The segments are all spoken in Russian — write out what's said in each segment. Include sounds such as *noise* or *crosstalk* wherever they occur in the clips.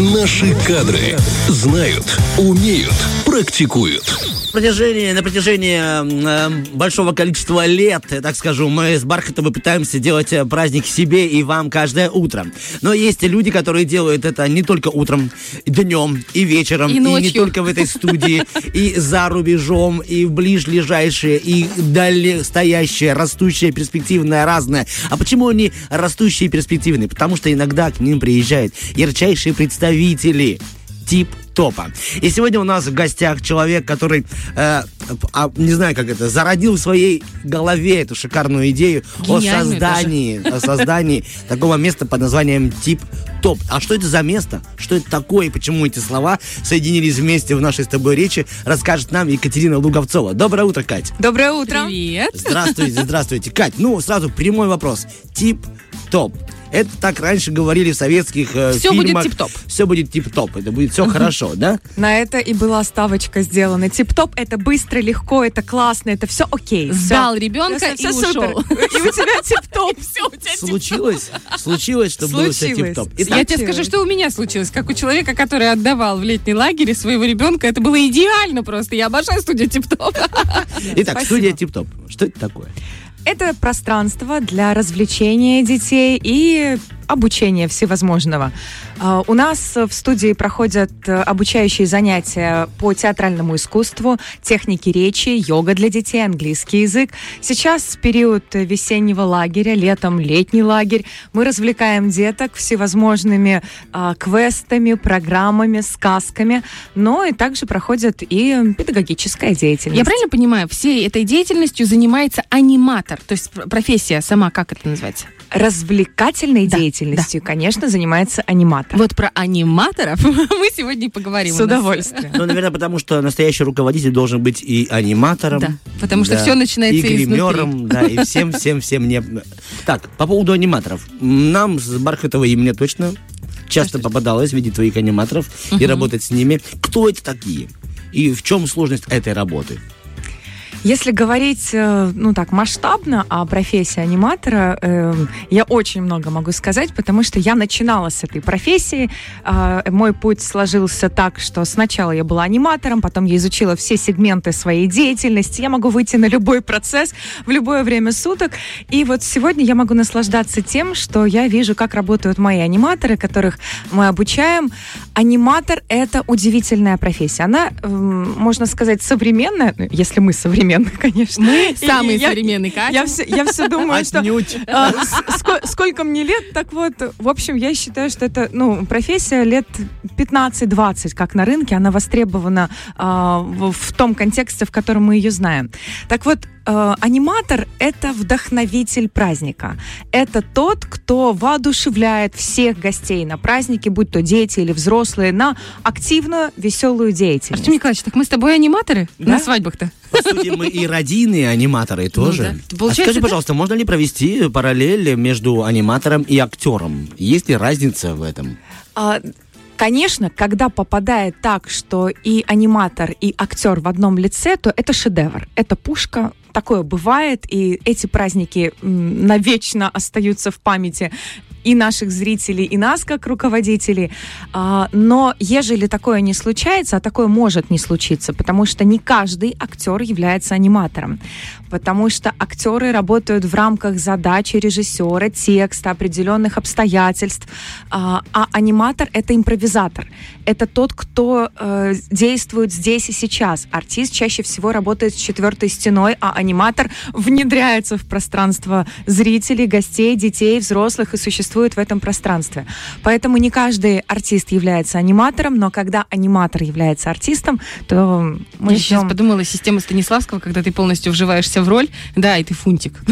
Наши кадры знают, умеют, практикуют. протяжении, на протяжении э, большого количества лет, так скажу, мы с Бархатом пытаемся делать э, праздник себе и вам каждое утро. Но есть люди, которые делают это не только утром, днем и вечером, И и, не только в этой студии, и за рубежом, и в ближайшие, и далее стоящие, растущие, перспективные, разные. А почему они растущие и перспективные? Потому что иногда к ним приезжают ярчайшие представители тип топа. И сегодня у нас в гостях человек, который, э, а, не знаю, как это, зародил в своей голове эту шикарную идею о создании, о создании такого места под названием тип топ. А что это за место? Что это такое? И почему эти слова соединились вместе в нашей с тобой речи, расскажет нам Екатерина Луговцова. Доброе утро, Кать. Доброе утро. Привет. Здравствуйте, здравствуйте. Кать, ну, сразу прямой вопрос. Тип топ. Это так раньше говорили в советских э, будет фильмах. тип-топ. Все будет тип-топ. Это будет все хорошо, да? На это и была ставочка сделана. Тип-топ это быстро, легко, это классно, это все окей. Сдал ребенка и ушел. *laughs* И у тебя тип-топ. *laughs* Все, у тебя Случилось? Случилось, что было все тип-топ. Я тебе скажу, что у меня случилось. Как у человека, который отдавал в летний лагерь своего ребенка, это было идеально просто. Я обожаю студию Тип-Топ. итак, студия тип-топ. Что это такое? Это пространство для развлечения детей и обучения всевозможного. А, У нас в студии проходят э, обучающие занятия по театральному искусству, технике речи, йога для детей, английский язык. Сейчас период весеннего лагеря, летом летний лагерь. Мы развлекаем деток всевозможными а, квестами, программами, сказками, но и также проходит и педагогическая деятельность. Я правильно понимаю, всей этой деятельностью занимается аниматор? То есть пр- профессия сама, как это называется? Развлекательной Да, деятельностью, конечно, занимается аниматор. Вот про аниматоров *laughs* мы сегодня и поговорим. С нас- удовольствием. Ну, наверное, потому что настоящий руководитель должен быть и аниматором. Да, потому что всё начинается И гримером, да, и всем-всем-всем не... Так, по поводу аниматоров. Нам с Бархатовой и мне точно часто попадалось видеть твоих аниматоров и работать с ними. Кто это такие? И в чем сложность этой работы? Если говорить, э, ну так, масштабно о профессии аниматора, э, я очень много могу сказать, потому что я начинала с этой профессии. А, Мой путь сложился так, что сначала я была аниматором, потом я изучила все сегменты своей деятельности. Я могу выйти на любой процесс в любое время суток. И вот сегодня я могу наслаждаться тем, что я вижу, как работают мои аниматоры, которых мы обучаем. Аниматор — это удивительная профессия. Она, эм, можно сказать, современная, ну, если мы современные, конечно. Мы самые и я- современные, Катя. Я все, я все думаю, что а, сколько мне лет, так вот, в общем, я считаю, что это, ну, профессия лет 15-20, как на рынке, она востребована а, в, в том контексте, в котором мы ее знаем. Так вот, э, аниматор — это вдохновитель праздника. Это тот, кто воодушевляет всех гостей на празднике, будь то дети или взрослые, на активную, веселую деятельность. Артем Николаевич, так мы с тобой аниматоры Да? на свадьбах-то? По сути, мы и родийные аниматоры тоже. да. А скажи, да? пожалуйста, можно ли провести параллель между аниматором и актером? Есть ли разница в этом? А, Конечно, когда попадает так, что и аниматор, и актер в одном лице, то это шедевр, это пушка. Такое бывает, и эти праздники навечно остаются в памяти и наших зрителей, и нас, как руководителей. А, Но ежели такое не случается, а такое может не случиться, потому что не каждый актер является аниматором, потому что актеры работают в рамках задачи режиссера, текста, определенных обстоятельств, а, а аниматор — это импровизатор. Это тот, кто э, действует здесь и сейчас. Артист чаще всего работает с четвертой стеной, а аниматор внедряется в пространство зрителей, гостей, детей, взрослых и существует в этом пространстве. Поэтому не каждый артист является аниматором, но когда аниматор является артистом, то мы Я сейчас ждем- подумала, система Станиславского, когда ты полностью вживаешься в роль, да, и ты фунтик. *laughs*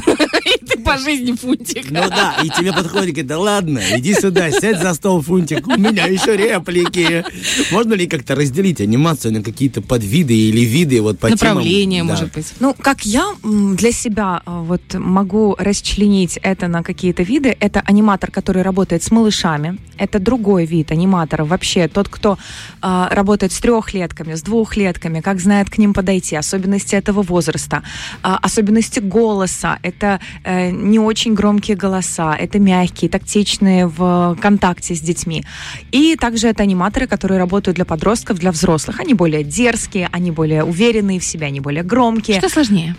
И ты по жизни фунтик. Ну да, и тебе подходит, говорит, да ладно, иди сюда, сядь за стол, Фунтик, у меня еще реплики. *laughs* Можно ли как-то разделить анимацию на какие-то подвиды или виды вот по темам? Направление, Да. может быть. Ну, как я для себя а, вот могу расчленить это на какие-то виды, это аниматор аниматор, который работает с малышами. Это другой вид аниматора. Вообще тот, кто э, работает с трехлетками, с двухлетками, как знает к ним подойти, особенности этого возраста, э, особенности голоса. Это э, не очень громкие голоса, это мягкие, тактичные в контакте с детьми. И также это аниматоры, которые работают для подростков, для взрослых. Они более дерзкие, они более уверенные в себе, они более громкие. Что сложнее?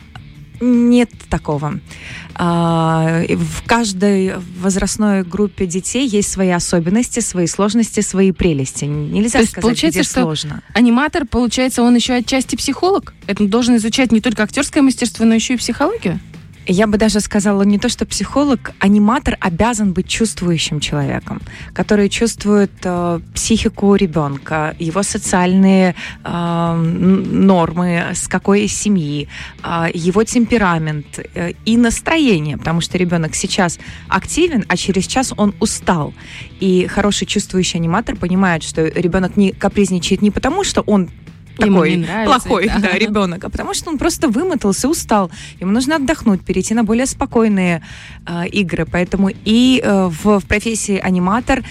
Нет такого. А, В каждой возрастной группе детей есть свои особенности, свои сложности, свои прелести. Нельзя То есть сказать, получается, где что сложно. Аниматор, получается, он еще отчасти психолог? Это он должен изучать не только актерское мастерство, но еще и психологию? Я бы даже сказала не то, что психолог, аниматор обязан быть чувствующим человеком, который чувствует э, психику ребенка, его социальные э, нормы, с какой семьи, э, его темперамент э, и настроение, потому что ребенок сейчас активен, а через час он устал. И хороший чувствующий аниматор понимает, что ребенок не капризничает не потому, что он такой нравится плохой это. да, ребенок, а потому что он просто вымотался, устал. Ему нужно отдохнуть, перейти на более спокойные э, игры. Поэтому и э, в, в профессии аниматор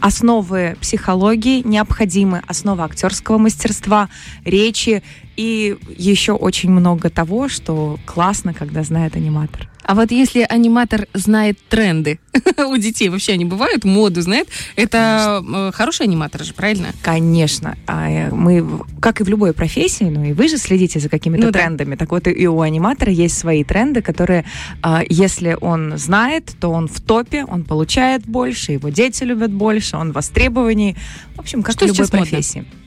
основы психологии необходимы, основы актерского мастерства, речи и еще очень много того, что классно, когда знает аниматор. А вот если аниматор знает тренды *laughs* у детей, вообще они бывают, моду знает, это э, хороший аниматор же, правильно? Конечно, а, э, мы, как и в любой профессии, ну и вы же следите за какими-то Ну да. трендами, так вот и у аниматора есть свои тренды, которые, а, если он знает, то он в топе, он получает больше, его дети любят больше, он востребованней. В общем, как Что в любой сейчас модно?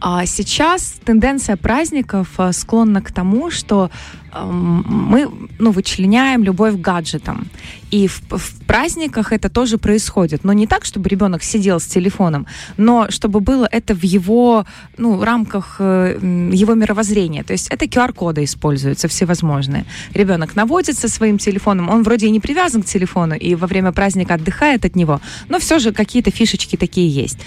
А сейчас тенденция праздников а, склонна к тому, что мы ну, вычленяем любовь к гаджетам. И в, в праздниках это тоже происходит. Но не так, чтобы ребенок сидел с телефоном, но чтобы было это в его ну, рамках э, его мировоззрения. То есть это QR-коды используются всевозможные. Ребенок наводит со своим телефоном, он вроде и не привязан к телефону, и во время праздника отдыхает от него, но все же какие-то фишечки такие есть.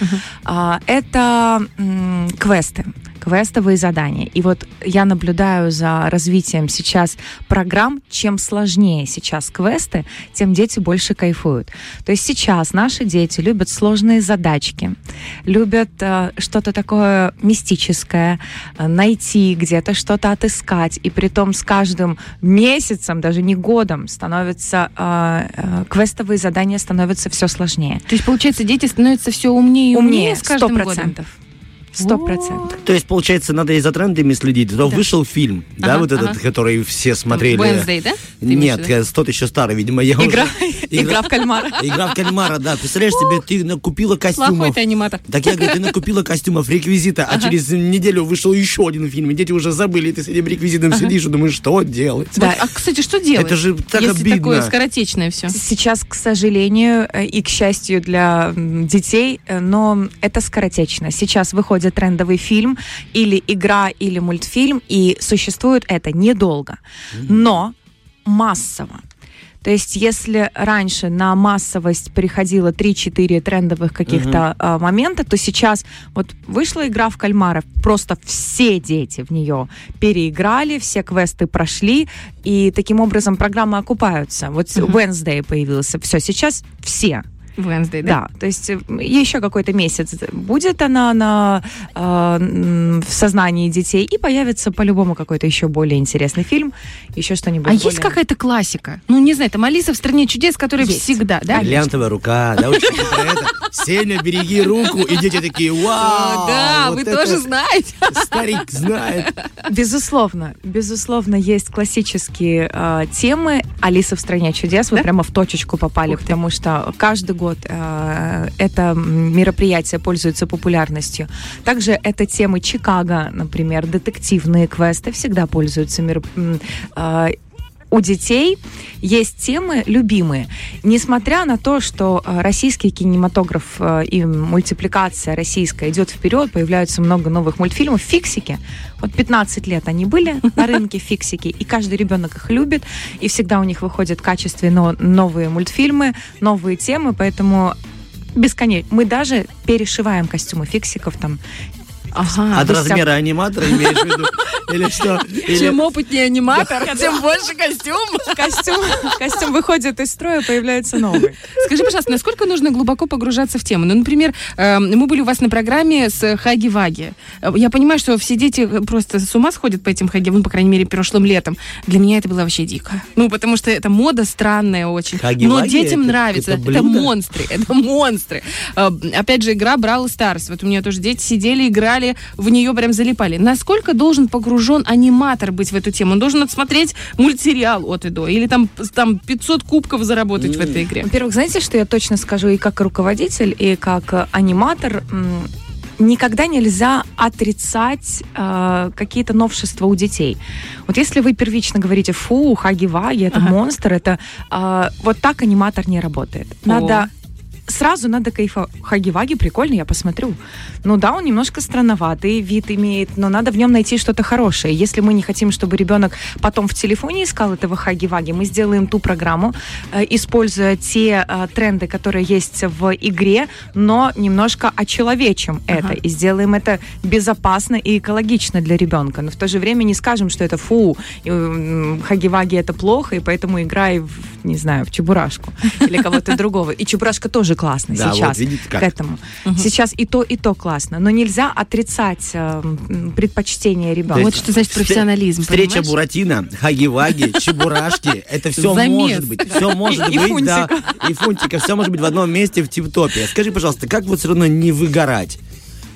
А, это м, квесты, квестовые задания. И вот я наблюдаю за развитием сейчас программ. Чем сложнее сейчас квесты, тем дети больше кайфуют. То есть сейчас наши дети любят сложные задачки, любят э, что-то такое мистическое, э, найти где-то что-то отыскать. И при том с каждым месяцем, даже не годом, становятся э, э, квестовые задания становятся все сложнее. То есть, получается, дети становятся все умнее и умнее, с сто каждым годом? Сто процентов. То есть, получается, надо и за трендами следить. То Да. вышел фильм, да, Ага, вот этот, ага. который все смотрели. Wednesday, да? Ты Нет, тот еще старый, видимо, я Игра, уже... *laughs* игра в кальмара. *laughs* Игра в кальмара, да. Представляешь себе, ты накупила Плохой костюмов. ты аниматор. Так я говорю, ты накупила костюмов, реквизита, а через неделю вышел еще один фильм, и дети уже забыли, и ты с этим реквизитом сидишь и думаешь, что делать? Да. А, кстати, что делать? Это же так если обидно. такое скоротечное все. Сейчас, к сожалению, э, и к счастью для детей, э, но это скоротечно. Сейчас выходит трендовый фильм или игра, или мультфильм, и существует это недолго, но массово. То есть, если раньше на массовость приходило 3-4 трендовых каких-то а, момента, то сейчас вот вышла игра в кальмара, просто все дети в нее переиграли, все квесты прошли, и таким образом программы окупаются. Вот Мгм. Wednesday появился, все, сейчас все. Wednesday, да? Да, то есть э, еще какой-то месяц будет она на, э, в сознании детей, и появится по-любому какой-то еще более интересный фильм, еще что-нибудь. А есть более- какая-то классика? Ну, не знаю, там Алиса в стране чудес, которая Есть. всегда, да? Бриллиантовая рука, да. Сеня, береги руку, и дети такие, вау! Да, вы тоже знаете. Старик знает. Безусловно, безусловно, есть классические э, темы. Алиса в стране чудес. Вы прямо в точечку попали, потому что каждый год э, это мероприятие пользуется популярностью. Также это темы Чикаго, например, детективные квесты всегда пользуются мероп- м, э, у детей есть темы любимые. Несмотря на то, что э, российский кинематограф э, и мультипликация российская идет вперед, появляются много новых мультфильмов, фиксики. Вот 15 лет они были на рынке *laughs* фиксики, и каждый ребенок их любит, и всегда у них выходят качественные новые мультфильмы, новые темы, поэтому бесконечно. Мы даже перешиваем костюмы фиксиков там Ага. От то есть, размера аниматора имеешь в виду? *laughs* Или что? Чем опытнее аниматор, тем больше костюм. Костюм, костюм выходит из строя, появляется новый. Скажи, пожалуйста, насколько нужно глубоко погружаться в тему? Ну, например, э, мы были у вас на программе с Хаги-Ваги. Э, Я понимаю, что все дети просто с ума сходят по этим Хаги, ну, по крайней мере, прошлым летом. Для меня это было вообще дико. Ну, потому что это мода странная очень. Но детям нравится. это монстры, это монстры. Э, Опять же, игра Brawl Stars. Вот у меня тоже дети сидели, играли, в нее прям залипали. Насколько должен погружен аниматор быть в эту тему? Он должен отсмотреть мультсериал от и до? Или там, там 500 кубков заработать в этой игре? Во-первых, знаете, что я точно скажу и как руководитель, и как э, аниматор? Никогда нельзя отрицать э, какие-то новшества у детей. Вот если вы первично говорите, фу, хаги-ваги, это Ага. монстр, это э, вот так аниматор не работает. Надо сразу надо кайфовать. Хаги-ваги прикольно, я посмотрю. Ну да, он немножко странноватый вид имеет, но надо в нем найти что-то хорошее. Если мы не хотим, чтобы ребенок потом в телефоне искал этого хаги-ваги, мы сделаем ту программу, э, используя те э, тренды, которые есть в игре, но немножко очеловечим Ага. это и сделаем это безопасно и экологично для ребенка. Но в то же время не скажем, что это фу, хаги-ваги это плохо, и поэтому играй в, не знаю, в чебурашку или кого-то другого. И чебурашка тоже классно Да, вот сейчас видите как. к этому. Сейчас и то, и то классно. Но нельзя отрицать э, предпочтение ребенка. Вот что значит профессионализм, Встреча понимаешь? Буратино, хаги-ваги, *laughs* чебурашки. Это все может быть. Все может быть, да. И фунтика. Все может быть в одном месте в тип-топе. Скажи, пожалуйста, как вот все равно не выгорать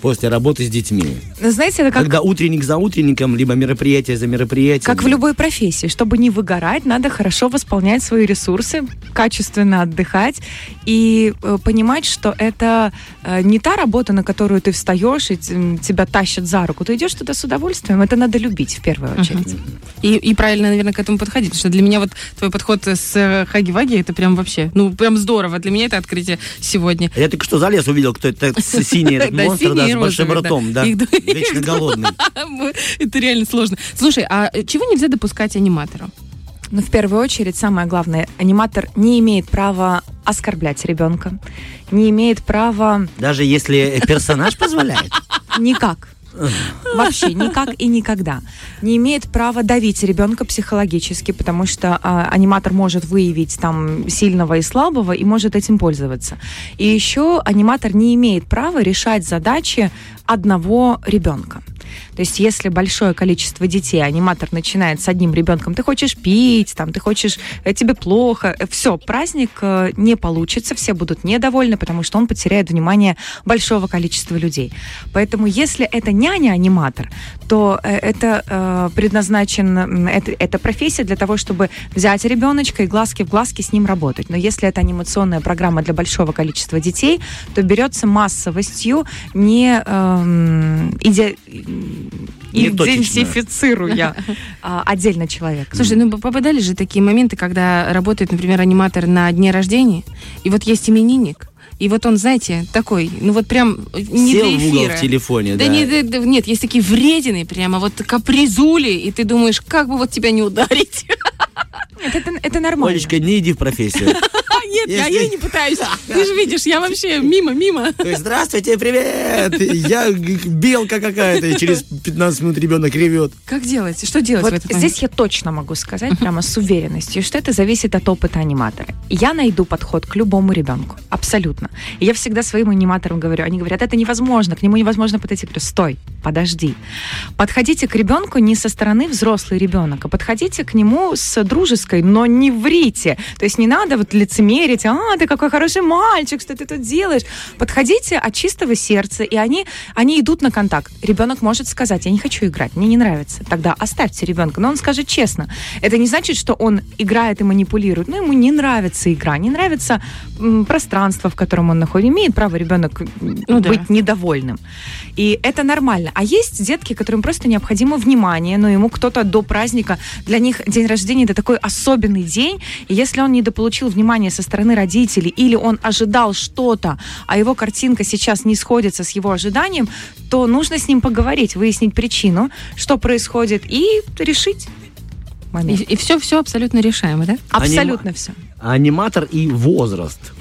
после работы с детьми? Знаете, это как Когда утренник за утренником, либо мероприятие за мероприятием. Как в любой профессии. Чтобы не выгорать, надо хорошо восполнять свои ресурсы, качественно отдыхать и э, понимать, что это э, не та работа, на которую ты встаешь и тебя тащат за руку. Ты идешь туда с удовольствием. Это надо любить в первую очередь. И, и правильно, наверное, к этому подходить. Потому что для меня вот твой подход с э, Хаги-Ваги, это прям вообще, ну, прям здорово. Для меня это открытие сегодня. Я только что залез, увидел, кто это синий *laughs* этот монстр, да, с большим ртом, да. Их Вечно *laughs* голодный. Это реально сложно. Слушай, а чего нельзя допускать аниматору? Но в первую очередь, самое главное, аниматор не имеет права оскорблять ребенка, не имеет права Даже если персонаж позволяет. никак. Вообще никак и никогда. Не имеет права давить ребенка психологически, потому что а, аниматор может выявить там сильного и слабого и может этим пользоваться. И еще аниматор не имеет права решать задачи одного ребенка. То есть, если большое количество детей, аниматор начинает с одним ребенком, ты хочешь пить, там, ты хочешь, э, тебе плохо, все, праздник э, не получится, все будут недовольны, потому что он потеряет внимание большого количества людей. Поэтому, если это няня-аниматор, то э, это э, предназначен, это, это профессия для того, чтобы взять ребеночка и глазки в глазки с ним работать. Но если это анимационная программа для большого количества детей, то берется массовостью не эм, иде-. Идентифицируя а, отдельно человека. Слушай, ну попадали же такие моменты, когда работает, например, аниматор на дне рождения, и вот есть именинник, и вот он, знаете, такой, ну вот прям не Сел для в угол эфира. в телефоне, Да, да. не- да, да, нет, есть такие вредины, прямо вот капризули, и ты думаешь, как бы вот тебя не ударить. *laughs* Нет, это, это нормально. Олечка, не иди в профессию. *laughs* Нет, я, и не пытаюсь. Ты же видишь, я вообще мимо, мимо. Здравствуйте, привет! Я белка какая-то, и через 15 минут ребенок ревет. Как делать? Что делать в Вот этот момент? здесь я точно могу сказать прямо с уверенностью, что это зависит от опыта аниматора. Я найду подход к любому ребенку, абсолютно. И я всегда своим аниматорам говорю, они говорят, это невозможно, к нему невозможно подойти. Я говорю, стой, подожди. Подходите к ребенку не со стороны взрослый ребенок, а подходите к нему с дружеской, но не врите. То есть не надо вот лицемерить, а, ты какой хороший мальчик, что ты тут делаешь. Подходите от чистого сердца, и они, они идут на контакт. Ребенок может сказать, я не хочу играть, мне не нравится. Тогда оставьте ребенка. Но он скажет честно. Это не значит, что он играет и манипулирует. Но ему не нравится игра, не нравится м, пространство, в котором он находится. Имеет право ребенок Ну да. быть недовольным. И это нормально. А есть детки, которым просто необходимо внимание, но ему кто-то до праздника, для них день рождения это такой особенный день, и если он недополучил внимания со стороны родителей, или он ожидал что-то, а его картинка сейчас не сходится с его ожиданием, то нужно с ним поговорить, выяснить причину, что происходит, и решить момент. И, все, все абсолютно решаемо, да? Абсолютно все. Аниматор и возраст.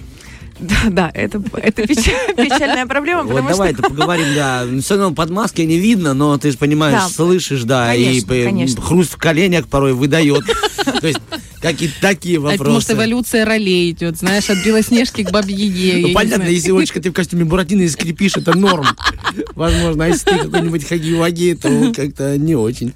Да, да, это, это печаль- *laughs* печальная проблема, Вот давай это поговорим, да. Все равно под маской не видно, но ты же понимаешь, Да. слышишь, да, и Конечно, п- конечно. хруст в коленях порой выдает. *laughs* То есть какие-то такие А это, может, вопросы. эволюция ролей идет, знаешь, от Белоснежки к я Ну, понятно, если Олечка, ты в костюме Буратино и скрипишь, это норм. Возможно, а если ты какой-нибудь хаги-ваги, то как-то не очень.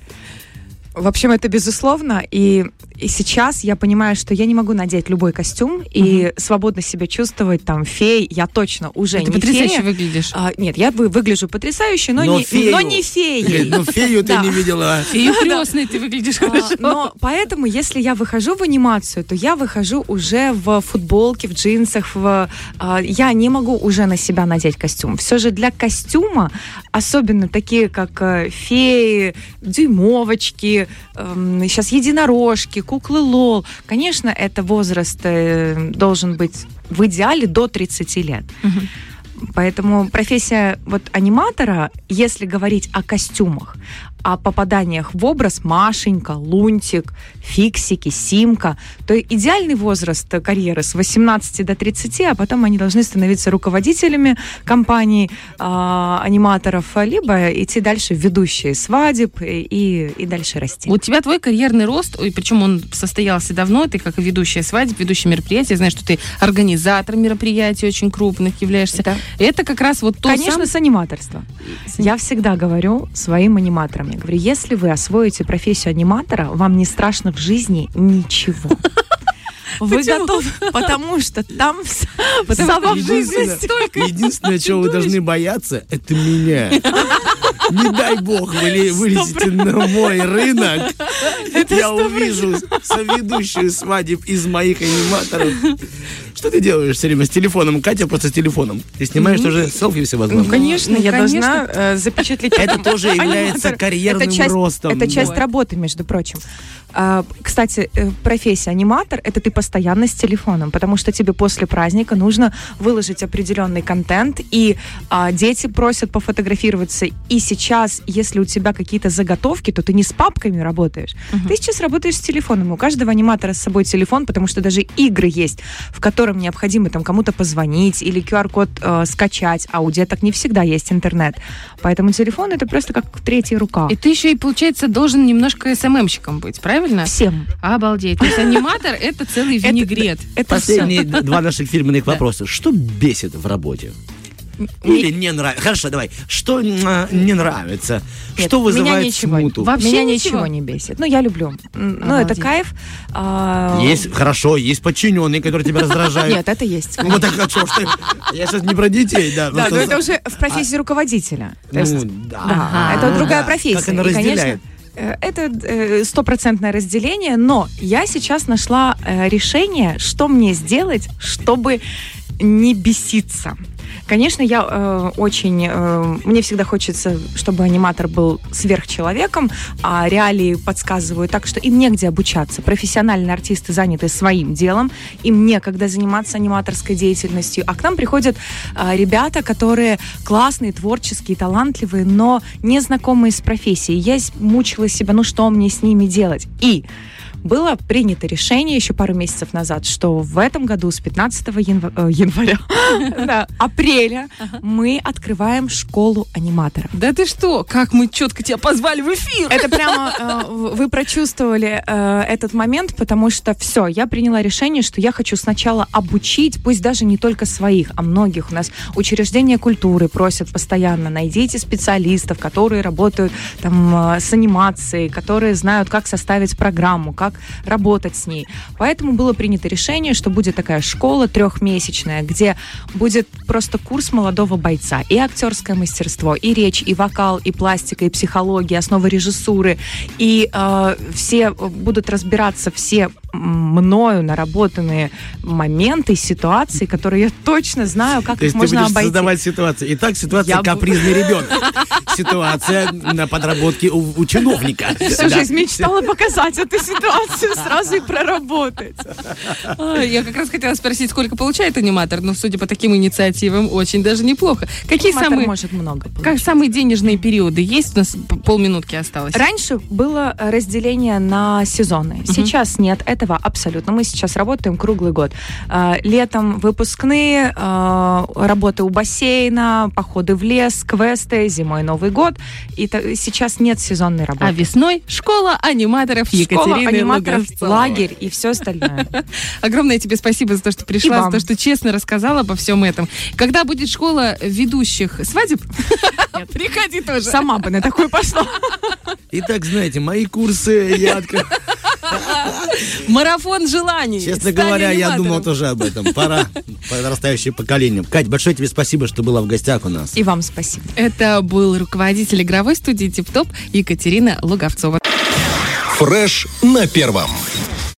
В общем, это безусловно. И, и сейчас я понимаю, что я не могу надеть любой костюм и свободно себя чувствовать там фей. Я точно уже Ты не потрясающе фея. выглядишь. А, нет, я вы- выгляжу потрясающе, но, Но не, фею. но не феей. Ну, фею ты не видела. *laughs* И крестный ты выглядишь А, хорошо. Но поэтому, если я выхожу в анимацию, то я выхожу уже в футболке, в джинсах. В, а, я не могу уже на себя надеть костюм. Все же для костюма, особенно такие как э, феи, дюймовочки, эм, сейчас единорожки, куклы лол, конечно, это возраст э, должен быть в идеале до 30 лет. Поэтому профессия вот аниматора, если говорить о костюмах, о попаданиях в образ Машенька, Лунтик, Фиксики, Симка, то идеальный возраст карьеры с 18 до 30, а потом они должны становиться руководителями компаний, а, аниматоров, либо идти дальше в ведущие свадеб и, и, и дальше расти. У тебя твой карьерный рост, ой, причем он состоялся давно, ты как и ведущая свадеб, ведущая мероприятия, знаю, что ты организатор мероприятий очень крупных являешься. Это- Это как раз вот то Конечно, сам- с аниматорства. Я всегда говорю своим аниматорам, я говорю, если вы освоите профессию аниматора, вам не страшно в жизни ничего. *laughs* Вы Почему? готовы, *laughs* потому что там сама жизни Единственное, столько единственное, чего вы должны бояться, это меня. Не дай бог вы вылезете на мой рынок, я увижу соведущую свадеб из моих аниматоров. Что ты делаешь все время с телефоном? Катя просто с телефоном. Ты снимаешь тоже селфи Ну, всевозможные. конечно, Ну, я конечно. должна э, запечатлеть. Это тоже является карьерным это часть, ростом. Это часть работы, между прочим. А, Кстати, э, профессия аниматор это ты постоянно с телефоном, потому что тебе после праздника нужно выложить определенный контент, и а, дети просят пофотографироваться. И сейчас, если у тебя какие-то заготовки, то ты не с папками работаешь. Ты сейчас работаешь с телефоном. У каждого аниматора с собой телефон, потому что даже игры есть, в котором необходимо там кому-то позвонить или QR-код э, скачать, а у деток не всегда есть интернет. Поэтому телефон это просто как третья рука. И ты еще и, получается, должен немножко СММщиком быть, правильно? Всем. Обалдеть. То есть аниматор — это целый *laughs* винегрет. Это. Последние два наших фирменных вопроса. Что бесит в работе? Или не нравится? Хорошо, давай. Что м, не нравится? Нет, Что меня вызывает ничего, смуту? Вообще меня ничего? ничего не бесит. Ну, я люблю. Ну, это кайф. А, Есть, хорошо, есть подчиненные, которые тебя раздражают. Нет, это есть. *laughs* Ну, так а что? Я сейчас не про детей, да. Да, но это уже в профессии руководителя. То есть, Ну, да, это другая профессия. Как она разделяет? Э, Это э, стопроцентное разделение, но я сейчас нашла э, решение, что мне сделать, чтобы не беситься. Конечно, я э, очень... э, мне всегда хочется, чтобы аниматор был сверхчеловеком, а реалии подсказывают так, что им негде обучаться. Профессиональные артисты заняты своим делом, им некогда заниматься аниматорской деятельностью. А к нам приходят э, ребята, которые классные, творческие, талантливые, но не знакомые с профессией. Я мучила себя, ну что мне с ними делать? И было принято решение еще пару месяцев назад, что в этом году с 15 янва- э, января, *laughs* апреля мы открываем школу аниматоров. Да ты что? Как мы четко тебя позвали в эфир? Это прямо э, вы прочувствовали э, этот момент, потому что все, я приняла решение, что я хочу сначала обучить, пусть даже не только своих, а многих. У нас учреждения культуры просят постоянно, найдите специалистов, которые работают там с анимацией, которые знают, как составить программу, как работать с ней. Поэтому было принято решение, что будет такая школа трехмесячная, где будет просто курс молодого бойца. И актерское мастерство, и речь, и вокал, и пластика, и психология, основы режиссуры. И э, все будут разбираться все мною наработанные моменты, ситуации, которые я точно знаю, как То их есть ты можно будешь обойти. создавать ситуацию. Итак, ситуация Я капризный ребенок. *laughs* Ситуация на подработке у, у чиновника. Всю Да. жизнь мечтала показать эту ситуацию. сразу и проработать. Я как раз хотела спросить, сколько получает аниматор, но судя по таким инициативам, очень даже неплохо. Какие Аниматор самые, может много как получить. самые денежные периоды есть? У нас полминутки осталось. Раньше было разделение на сезоны. Сейчас нет этого абсолютно. Мы сейчас работаем круглый год. Э, Летом выпускные, э, работы у бассейна, походы в лес, квесты, зимой Новый год. И сейчас нет сезонной работы. А весной школа аниматоров Школа Екатерины аниматоров, Луговцовой. лагерь и все остальное. *laughs* Огромное тебе спасибо за то, что пришла, за то, что честно рассказала обо всем этом. Когда будет школа ведущих свадеб, *laughs* приходи тоже. Сама бы на такой пошла. Итак, знаете, мои курсы я открыл. *laughs* *laughs* Марафон желаний. Честно говоря, я думал тоже об этом. Пора *laughs* подрастающее поколение. Кать, большое тебе спасибо, что была в гостях у нас. И вам спасибо. Это был руководитель игровой студии «Тип-топ» Екатерина Луговцова. Фреш на первом.